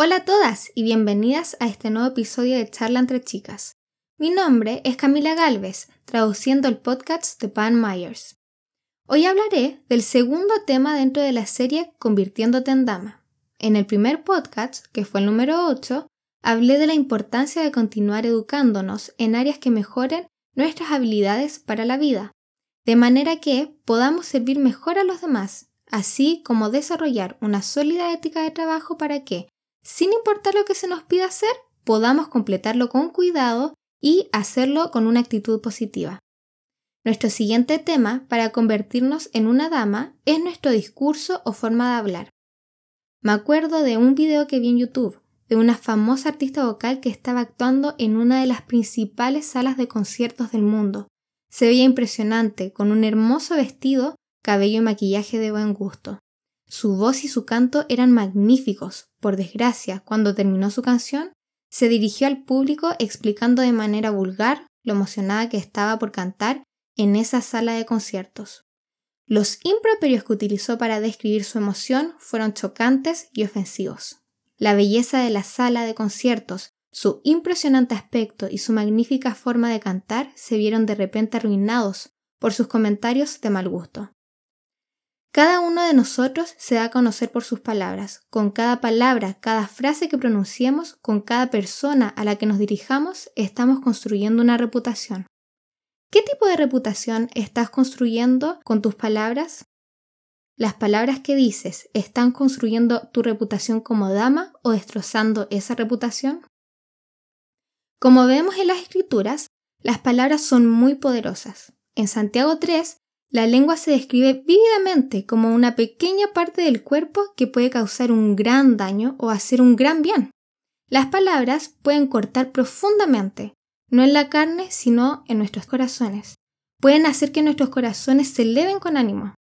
Hola a todas y bienvenidas a este nuevo episodio de Charla entre Chicas. Mi nombre es Camila Galvez, traduciendo el podcast de Pan Myers. Hoy hablaré del segundo tema dentro de la serie Convirtiéndote en Dama. En el primer podcast, que fue el número 8, hablé de la importancia de continuar educándonos en áreas que mejoren nuestras habilidades para la vida, de manera que podamos servir mejor a los demás, así como desarrollar una sólida ética de trabajo para que, sin importar lo que se nos pida hacer, podamos completarlo con cuidado y hacerlo con una actitud positiva. Nuestro siguiente tema para convertirnos en una dama es nuestro discurso o forma de hablar. Me acuerdo de un video que vi en YouTube de una famosa artista vocal que estaba actuando en una de las principales salas de conciertos del mundo. Se veía impresionante, con un hermoso vestido, cabello y maquillaje de buen gusto. Su voz y su canto eran magníficos. Por desgracia, cuando terminó su canción, se dirigió al público explicando de manera vulgar lo emocionada que estaba por cantar en esa sala de conciertos. Los improperios que utilizó para describir su emoción fueron chocantes y ofensivos. La belleza de la sala de conciertos, su impresionante aspecto y su magnífica forma de cantar se vieron de repente arruinados por sus comentarios de mal gusto. Cada uno de nosotros se da a conocer por sus palabras. Con cada palabra, cada frase que pronunciemos, con cada persona a la que nos dirijamos, estamos construyendo una reputación. ¿Qué tipo de reputación estás construyendo con tus palabras? ¿Las palabras que dices están construyendo tu reputación como dama o destrozando esa reputación? Como vemos en las escrituras, las palabras son muy poderosas. En Santiago 3 la lengua se describe vívidamente como una pequeña parte del cuerpo que puede causar un gran daño o hacer un gran bien. Las palabras pueden cortar profundamente, no en la carne, sino en nuestros corazones. Pueden hacer que nuestros corazones se eleven con ánimo.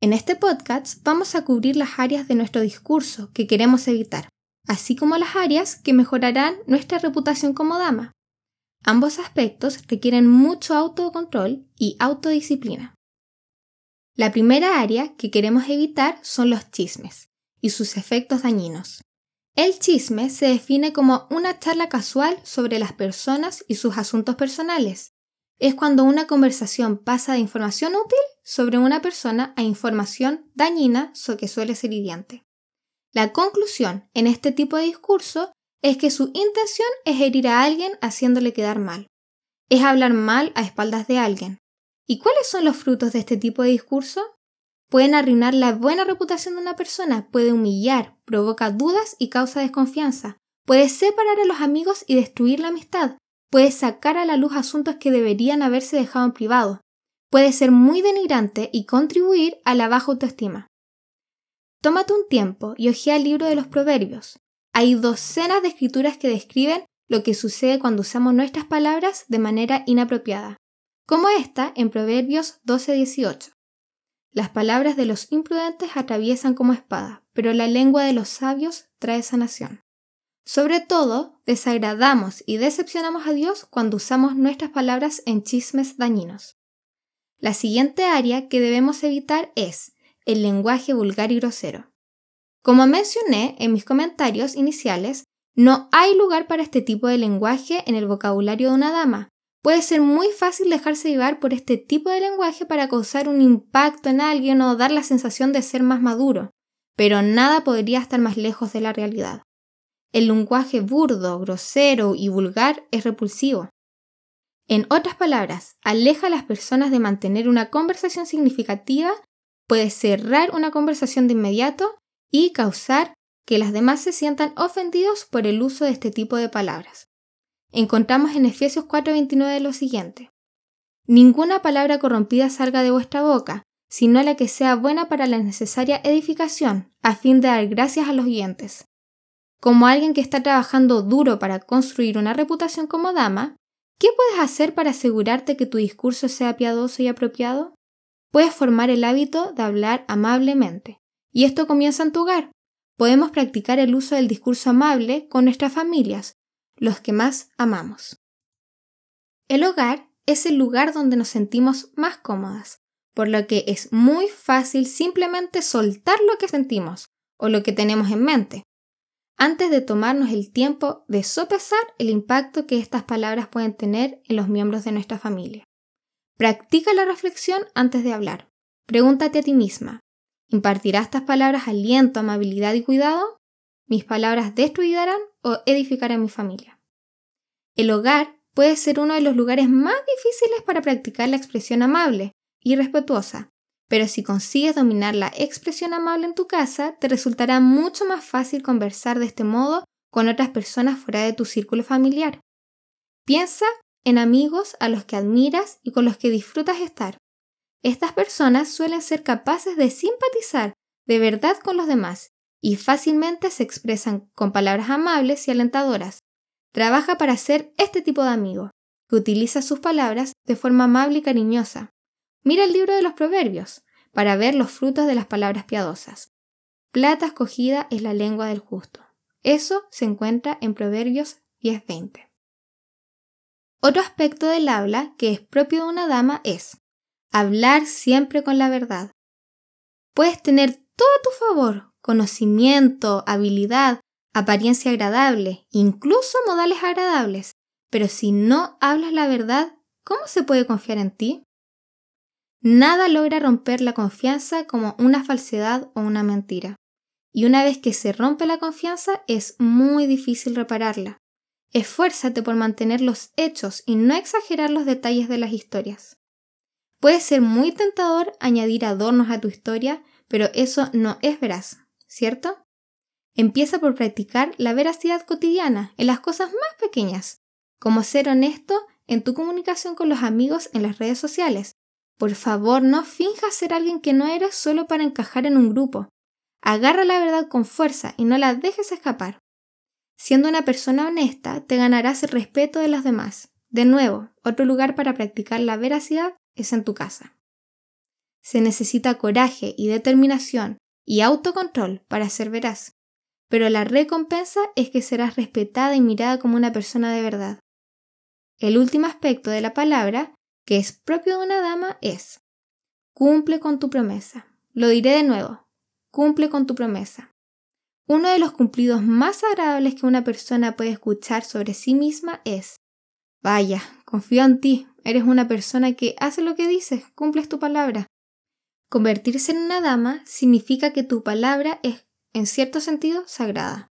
En este podcast vamos a cubrir las áreas de nuestro discurso que queremos evitar, así como las áreas que mejorarán nuestra reputación como dama. Ambos aspectos requieren mucho autocontrol y autodisciplina. La primera área que queremos evitar son los chismes y sus efectos dañinos. El chisme se define como una charla casual sobre las personas y sus asuntos personales. Es cuando una conversación pasa de información útil sobre una persona a información dañina que suele ser hiriente. La conclusión en este tipo de discurso es que su intención es herir a alguien haciéndole quedar mal. Es hablar mal a espaldas de alguien. ¿Y cuáles son los frutos de este tipo de discurso? Pueden arruinar la buena reputación de una persona, puede humillar, provoca dudas y causa desconfianza, puede separar a los amigos y destruir la amistad, puede sacar a la luz asuntos que deberían haberse dejado en privado, puede ser muy denigrante y contribuir a la baja autoestima. Tómate un tiempo y ojea el libro de los proverbios. Hay docenas de escrituras que describen lo que sucede cuando usamos nuestras palabras de manera inapropiada, como esta en Proverbios 12:18. Las palabras de los imprudentes atraviesan como espada, pero la lengua de los sabios trae sanación. Sobre todo, desagradamos y decepcionamos a Dios cuando usamos nuestras palabras en chismes dañinos. La siguiente área que debemos evitar es el lenguaje vulgar y grosero. Como mencioné en mis comentarios iniciales, no hay lugar para este tipo de lenguaje en el vocabulario de una dama. Puede ser muy fácil dejarse llevar por este tipo de lenguaje para causar un impacto en alguien o dar la sensación de ser más maduro, pero nada podría estar más lejos de la realidad. El lenguaje burdo, grosero y vulgar es repulsivo. En otras palabras, aleja a las personas de mantener una conversación significativa, puede cerrar una conversación de inmediato y causar que las demás se sientan ofendidos por el uso de este tipo de palabras. Encontramos en Efesios 4:29 lo siguiente. Ninguna palabra corrompida salga de vuestra boca, sino la que sea buena para la necesaria edificación, a fin de dar gracias a los oyentes. Como alguien que está trabajando duro para construir una reputación como dama, ¿qué puedes hacer para asegurarte que tu discurso sea piadoso y apropiado? Puedes formar el hábito de hablar amablemente. Y esto comienza en tu hogar. Podemos practicar el uso del discurso amable con nuestras familias, los que más amamos. El hogar es el lugar donde nos sentimos más cómodas, por lo que es muy fácil simplemente soltar lo que sentimos o lo que tenemos en mente. antes de tomarnos el tiempo de sopesar el impacto que estas palabras pueden tener en los miembros de nuestra familia. Practica la reflexión antes de hablar. Pregúntate a ti misma, ¿impartirá estas palabras aliento, amabilidad y cuidado? ¿Mis palabras destruirán o edificarán mi familia? El hogar puede ser uno de los lugares más difíciles para practicar la expresión amable y respetuosa, pero si consigues dominar la expresión amable en tu casa, te resultará mucho más fácil conversar de este modo con otras personas fuera de tu círculo familiar. Piensa en amigos a los que admiras y con los que disfrutas estar. Estas personas suelen ser capaces de simpatizar de verdad con los demás y fácilmente se expresan con palabras amables y alentadoras. Trabaja para ser este tipo de amigo, que utiliza sus palabras de forma amable y cariñosa. Mira el libro de los Proverbios para ver los frutos de las palabras piadosas. Plata escogida es la lengua del justo. Eso se encuentra en Proverbios 10:20. Otro aspecto del habla que es propio de una dama es hablar siempre con la verdad. Puedes tener todo a tu favor, conocimiento, habilidad, apariencia agradable, incluso modales agradables, pero si no hablas la verdad, ¿cómo se puede confiar en ti? Nada logra romper la confianza como una falsedad o una mentira. Y una vez que se rompe la confianza es muy difícil repararla. Esfuérzate por mantener los hechos y no exagerar los detalles de las historias. Puede ser muy tentador añadir adornos a tu historia, pero eso no es veraz, ¿cierto? Empieza por practicar la veracidad cotidiana en las cosas más pequeñas, como ser honesto en tu comunicación con los amigos en las redes sociales, por favor, no finjas ser alguien que no eres solo para encajar en un grupo. Agarra la verdad con fuerza y no la dejes escapar. Siendo una persona honesta, te ganarás el respeto de los demás. De nuevo, otro lugar para practicar la veracidad es en tu casa. Se necesita coraje y determinación y autocontrol para ser veraz, pero la recompensa es que serás respetada y mirada como una persona de verdad. El último aspecto de la palabra que es propio de una dama es, cumple con tu promesa. Lo diré de nuevo, cumple con tu promesa. Uno de los cumplidos más agradables que una persona puede escuchar sobre sí misma es, vaya, confío en ti, eres una persona que hace lo que dices, cumples tu palabra. Convertirse en una dama significa que tu palabra es, en cierto sentido, sagrada.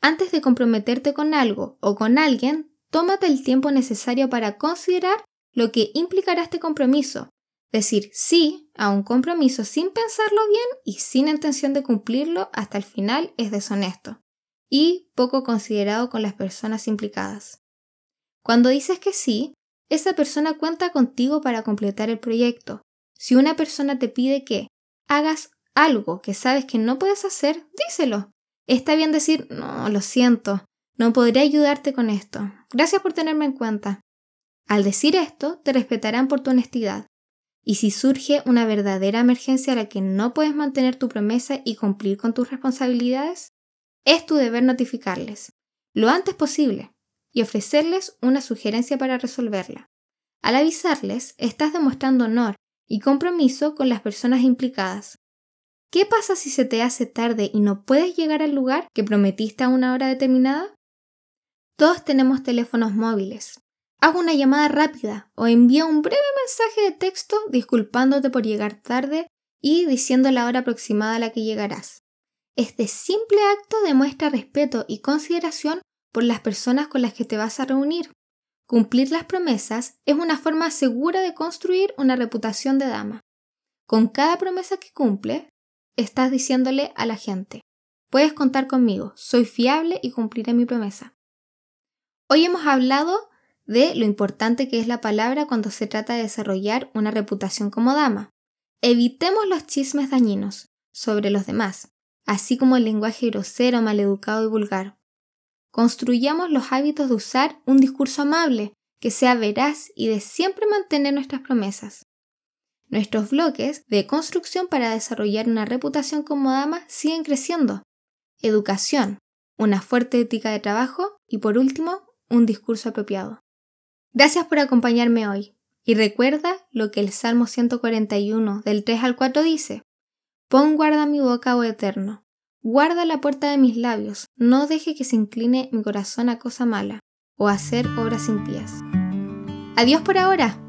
Antes de comprometerte con algo o con alguien, tómate el tiempo necesario para considerar lo que implicará este compromiso. Decir sí a un compromiso sin pensarlo bien y sin intención de cumplirlo hasta el final es deshonesto y poco considerado con las personas implicadas. Cuando dices que sí, esa persona cuenta contigo para completar el proyecto. Si una persona te pide que hagas algo que sabes que no puedes hacer, díselo. Está bien decir, no, lo siento, no podré ayudarte con esto. Gracias por tenerme en cuenta. Al decir esto, te respetarán por tu honestidad. Y si surge una verdadera emergencia a la que no puedes mantener tu promesa y cumplir con tus responsabilidades, es tu deber notificarles, lo antes posible, y ofrecerles una sugerencia para resolverla. Al avisarles, estás demostrando honor y compromiso con las personas implicadas. ¿Qué pasa si se te hace tarde y no puedes llegar al lugar que prometiste a una hora determinada? Todos tenemos teléfonos móviles, Haz una llamada rápida o envía un breve mensaje de texto disculpándote por llegar tarde y diciendo la hora aproximada a la que llegarás. Este simple acto demuestra respeto y consideración por las personas con las que te vas a reunir. Cumplir las promesas es una forma segura de construir una reputación de dama. Con cada promesa que cumple, estás diciéndole a la gente, puedes contar conmigo, soy fiable y cumpliré mi promesa. Hoy hemos hablado de lo importante que es la palabra cuando se trata de desarrollar una reputación como dama. Evitemos los chismes dañinos sobre los demás, así como el lenguaje grosero, maleducado y vulgar. Construyamos los hábitos de usar un discurso amable, que sea veraz y de siempre mantener nuestras promesas. Nuestros bloques de construcción para desarrollar una reputación como dama siguen creciendo. Educación, una fuerte ética de trabajo y por último, un discurso apropiado. Gracias por acompañarme hoy. Y recuerda lo que el Salmo 141 del 3 al 4 dice. Pon guarda mi boca, oh Eterno. Guarda la puerta de mis labios, no deje que se incline mi corazón a cosa mala o a hacer obras impías. Adiós por ahora.